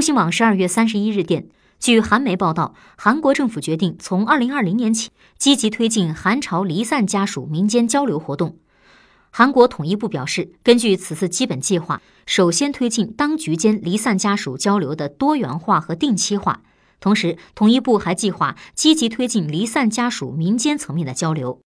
中新网十二月三十一日电据韩媒报道韩国政府决定从二零二零年起积极推进韩朝离散家属民间交流活动。韩国统一部表示根据此次基本计划首先推进当局间离散家属交流的多元化和定期化。同时统一部还计划积极推进离散家属民间层面的交流。